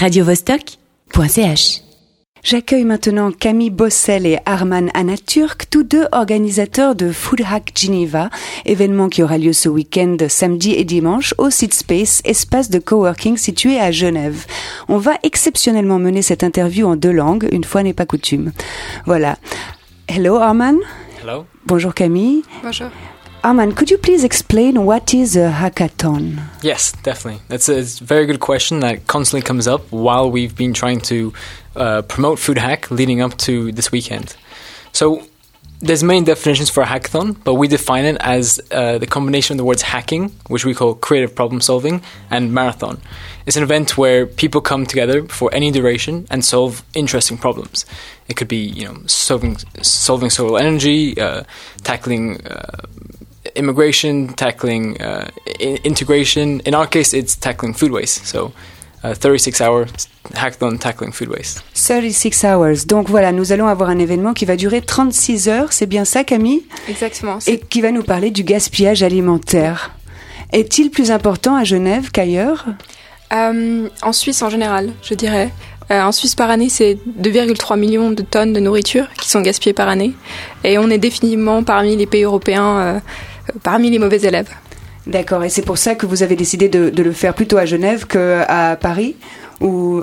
radiovostok.ch. J'accueille maintenant Camille Bossel et Arman Anaturk, tous deux organisateurs de Food Hack Geneva, événement qui aura lieu ce week-end samedi et dimanche au Seed Space, espace de coworking situé à Genève. On va exceptionnellement mener cette interview en deux langues, une fois n'est pas coutume. Voilà. Hello Arman. Hello. Bonjour Camille. Bonjour. Arman, could you please explain what is a hackathon? Yes, definitely. That's a, it's a very good question that constantly comes up while we've been trying to uh, promote Food Hack leading up to this weekend. So, there's many definitions for a hackathon, but we define it as uh, the combination of the words hacking, which we call creative problem solving, and marathon. It's an event where people come together for any duration and solve interesting problems. It could be, you know, solving solving solar energy, uh, tackling uh, immigration, tackling uh, integration. In our case, it's tackling food waste. So, uh, 36 hour hackathon tackling food waste. 36 hours. Donc voilà, nous allons avoir un événement qui va durer 36 heures. C'est bien ça, Camille? Exactement. Et qui va nous parler du gaspillage alimentaire. Est-il plus important à Genève qu'ailleurs? Euh, En Suisse en général, je dirais. Euh, en Suisse par année, c'est 2,3 millions de tonnes de nourriture qui sont gaspillées par année. Et on est définitivement parmi les pays européens, euh, parmi les mauvais élèves. D'accord, et c'est pour ça que vous avez décidé de, de le faire plutôt à Genève qu'à Paris ou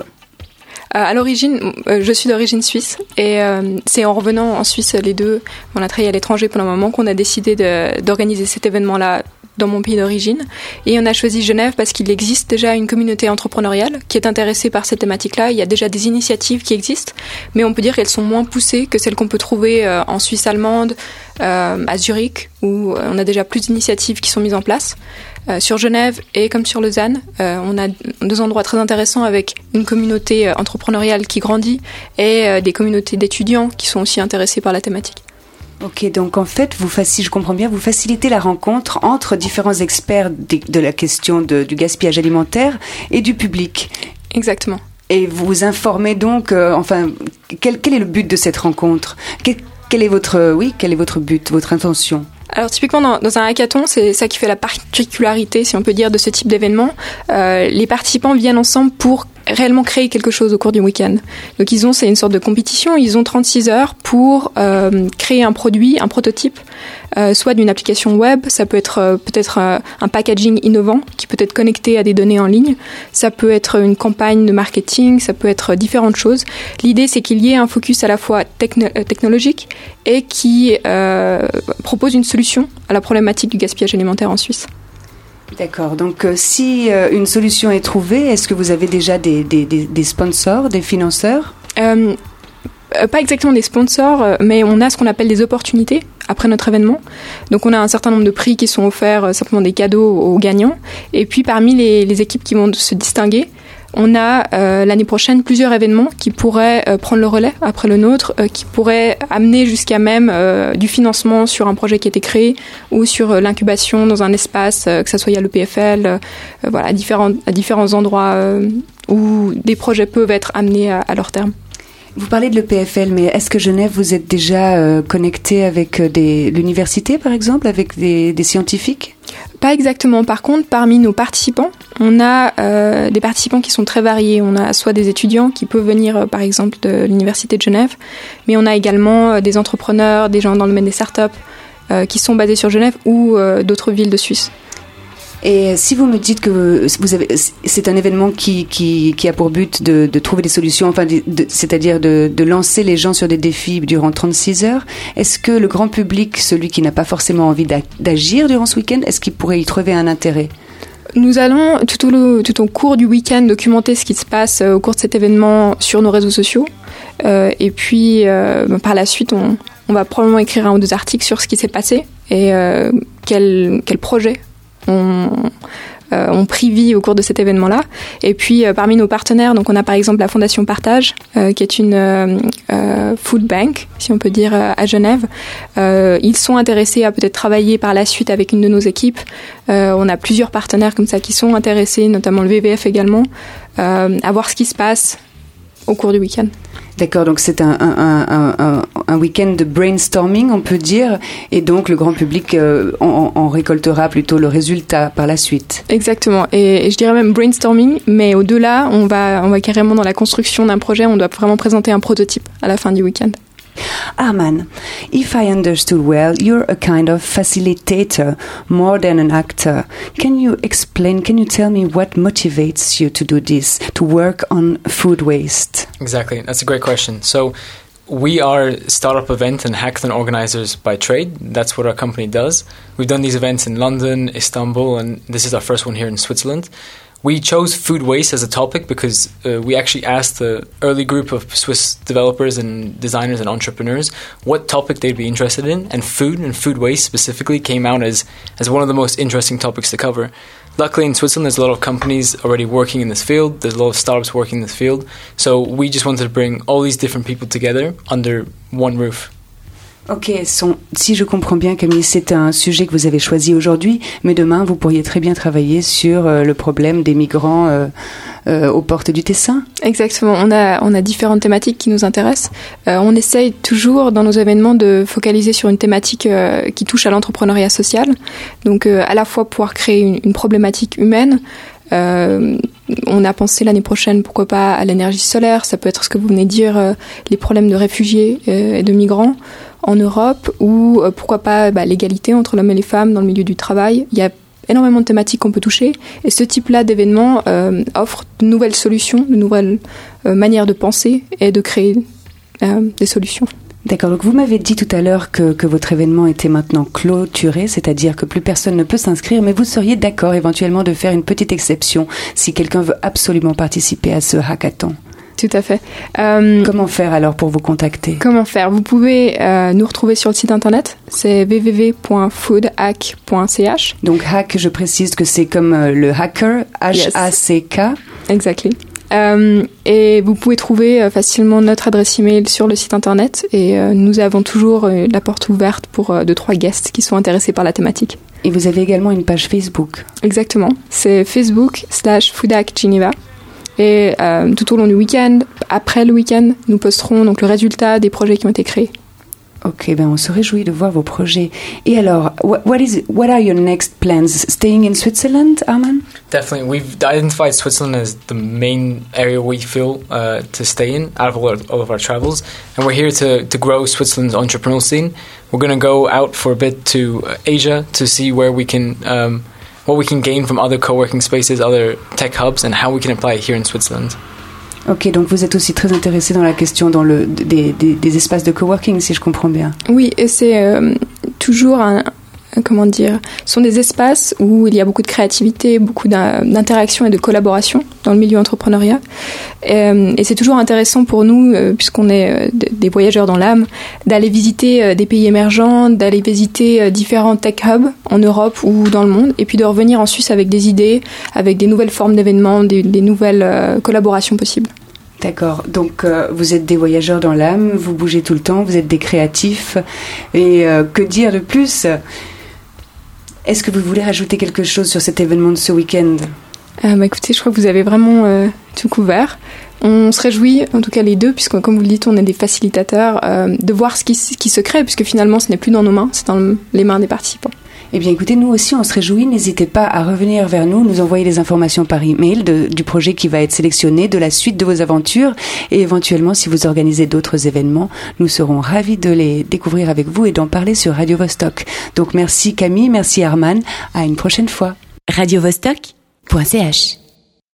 à l'origine, je suis d'origine suisse et euh, c'est en revenant en Suisse les deux, on a travaillé à l'étranger pendant un moment qu'on a décidé d'organiser cet événement-là dans mon pays d'origine. Et on a choisi Genève parce qu'il existe déjà une communauté entrepreneuriale qui est intéressée par cette thématique-là. Il y a déjà des initiatives qui existent, mais on peut dire qu'elles sont moins poussées que celles qu'on peut trouver euh, en Suisse allemande, euh, à Zurich, où euh, on a déjà plus d'initiatives qui sont mises en place. sur Genève et comme sur Lausanne, on a deux endroits très intéressants avec une communauté entrepreneuriale qui grandit et des communautés d'étudiants qui sont aussi intéressés par la thématique. Ok, donc en fait, vous si je comprends bien, vous facilitez la rencontre entre différents experts de, la question du gaspillage alimentaire et du public. Exactement. Et vous informez donc, euh, enfin, quel, quel, est le but de cette rencontre? Quel, est votre, oui, quel est votre but, votre intention? Alors typiquement dans, dans, un hackathon, c'est ça qui fait la particularité, si on peut dire, de ce type d'événement. Euh, les participants viennent ensemble pour réellement créer quelque chose au cours du week-end. Donc ils ont, c'est une sorte de compétition, ils ont 36 heures pour euh, créer un produit, un prototype, euh, soit d'une application web, ça peut être euh, peut-être euh, un packaging innovant qui peut être connecté à des données en ligne, ça peut être une campagne de marketing, ça peut être différentes choses. L'idée c'est qu'il y ait un focus à la fois euh, technologique et qui propose une solution à la problématique du gaspillage alimentaire en Suisse. D'accord. Donc, euh, si euh, une solution est trouvée, est-ce que vous avez déjà des, sponsors, des financeurs? Euh, Pas exactement des sponsors, mais on a ce qu'on appelle des opportunités après notre événement. Donc, on a un certain nombre de prix qui sont offerts, simplement des cadeaux aux gagnants. Et puis, parmi les équipes qui vont se distinguer, on a euh, l'année prochaine plusieurs événements qui pourraient euh, prendre le relais après le nôtre, euh, qui pourraient amener jusqu'à même du financement sur un projet qui a été créé ou sur l'incubation dans un espace, que ce soit à l'EPFL, voilà, à différents, à différents endroits où des projets peuvent être amenés à, leur terme. Vous parlez de l'EPFL, mais est-ce que Genève, vous êtes déjà connecté avec l'université, par exemple, avec des scientifiques? Pas exactement. Par contre, parmi nos participants, on a euh, des participants qui sont très variés. On a soit des étudiants qui peuvent venir, euh, par exemple, de l'Université de Genève, mais on a également euh, des entrepreneurs, des gens dans le domaine des startups qui sont basés sur Genève ou d'autres villes de Suisse. Et si vous me dites que c'est un événement qui, qui, a pour but de, trouver des solutions, enfin, c'est-à-dire de, lancer les gens sur des défis durant 36 heures, est-ce que le grand public, celui qui n'a pas forcément envie d'agir durant ce week-end, est-ce qu'il pourrait y trouver un intérêt? Nous allons tout au, tout au cours du week-end documenter ce qui se passe euh, au cours de cet événement sur nos réseaux sociaux. Euh, et puis euh, par la suite, on, va probablement écrire un ou deux articles sur ce qui s'est passé et quel, quel projet on, euh, on pris vie au cours de cet événement-là. Et puis euh, parmi nos partenaires, donc on a par exemple la Fondation Partage, euh, qui est une food bank, si on peut dire, à Genève. ils sont intéressés à peut-être travailler par la suite avec une de nos équipes. on a plusieurs partenaires comme ça qui sont intéressés, notamment le VVF également, à voir ce qui se passe au cours du week-end. D'accord, donc c'est un, un, week-end de brainstorming, on peut dire, et donc le grand public euh, en, récoltera plutôt le résultat par la suite. Exactement, et, je dirais même brainstorming, mais au-delà, on va, on va carrément dans la construction d'un projet, on doit vraiment présenter un prototype à la fin du week-end. Arman, if I understood well, you're a kind of facilitator more than an actor. Can you explain, can you tell me what motivates you to do this, to work on food waste? Exactly, that's a great question. So, we are startup event and hackathon organizers by trade. That's what our company does. We've done these events in London, Istanbul, and this is our first one here in Switzerland. We chose food waste as a topic because uh, we actually asked the early group of Swiss developers and designers and entrepreneurs what topic they'd be interested in, and food and food waste specifically came out as, as one of the most interesting topics to cover. Luckily, in Switzerland, there's a lot of companies already working in this field, there's a lot of startups working in this field, so we just wanted to bring all these different people together under one roof. Ok, si je comprends bien, Camille, c'est un sujet que vous avez choisi aujourd'hui, mais demain, vous pourriez très bien travailler sur euh, le problème des migrants euh, euh, aux portes du Tessin. Exactement, on a, on a différentes thématiques qui nous intéressent. on essaye toujours dans nos événements de focaliser sur une thématique qui touche à l'entrepreneuriat social, donc à la fois pouvoir créer une problématique humaine, on a pensé l'année prochaine, pourquoi pas, à l'énergie solaire. Ça peut être ce que vous venez de dire, les problèmes de réfugiés et de migrants en Europe ou euh, pourquoi pas bah, l'égalité entre l'homme et les femmes dans le milieu du travail. Il y a énormément de thématiques qu'on peut toucher et ce type-là d'événement euh, offre de nouvelles solutions, de nouvelles euh, manières de penser et de créer des solutions. D'accord, donc vous m'avez dit tout à l'heure que, que, votre événement était maintenant clôturé, c'est-à-dire que plus personne ne peut s'inscrire, mais vous seriez d'accord éventuellement de faire une petite exception si quelqu'un veut absolument participer à ce hackathon? Tout à fait. Euh, comment faire alors pour vous contacter? Comment faire? Vous pouvez euh, nous retrouver sur le site internet, c'est www.foodhack.ch. Donc hack, je précise que c'est comme euh, le hacker, H-A-C-K. Exactly. et vous pouvez trouver facilement notre adresse email sur le site internet et nous avons toujours la porte ouverte pour deux trois guests qui sont intéressés par la thématique. Et vous avez également une page Facebook. Exactement, c'est Facebook slash Geneva. Et euh, tout au long du week-end, après le week-end, nous posterons donc le résultat des projets qui ont été créés. Ok, ben on se réjouit de voir vos projets. Et alors, what, what is what are your next plans? Staying in Switzerland, Arman? Definitely, we've identified Switzerland as the main area we feel uh, to stay in out of all, our, all of our travels, and we're here to to grow Switzerland's entrepreneurial scene. We're going to go out for a bit to Asia to see where we can. Um, what we can gain from other co-working spaces, other tech hubs, and how we can apply it here in Switzerland. Ok, donc vous êtes aussi très intéressé dans la question dans le, des, des, des espaces de coworking, si je comprends bien. Oui, et c'est euh, toujours un, comment dire, sont des espaces où il y a beaucoup de créativité, beaucoup d'interaction et de collaboration dans le milieu entrepreneuriat. Euh, et, c'est toujours intéressant pour nous, euh, puisqu'on est euh, des voyageurs dans l'âme, d'aller visiter des pays émergents, d'aller visiter différents tech hubs en Europe ou dans le monde, et puis de revenir en Suisse avec des idées, avec des nouvelles formes d'événements, des, nouvelles collaborations possibles. D'accord. Donc vous êtes des voyageurs dans l'âme, vous bougez tout le temps, vous êtes des créatifs. Et que dire de plus? Est-ce que vous voulez rajouter quelque chose sur cet événement de ce week-end euh, bah, Écoutez, je crois que vous avez vraiment euh, tout couvert. On se réjouit, en tout cas les deux, puisque comme vous le dites, on est des facilitateurs, euh, de voir ce qui, qui, se crée, puisque finalement ce n'est plus dans nos mains, c'est dans les mains des participants. Eh bien, écoutez, nous aussi, on se réjouit. N'hésitez pas à revenir vers nous, nous envoyer des informations par email du projet qui va être sélectionné, de la suite de vos aventures, et éventuellement, si vous organisez d'autres événements, nous serons ravis de les découvrir avec vous et d'en parler sur Radio Vostok. Donc, merci Camille, merci Arman. À une prochaine fois. Radio Vostok.ch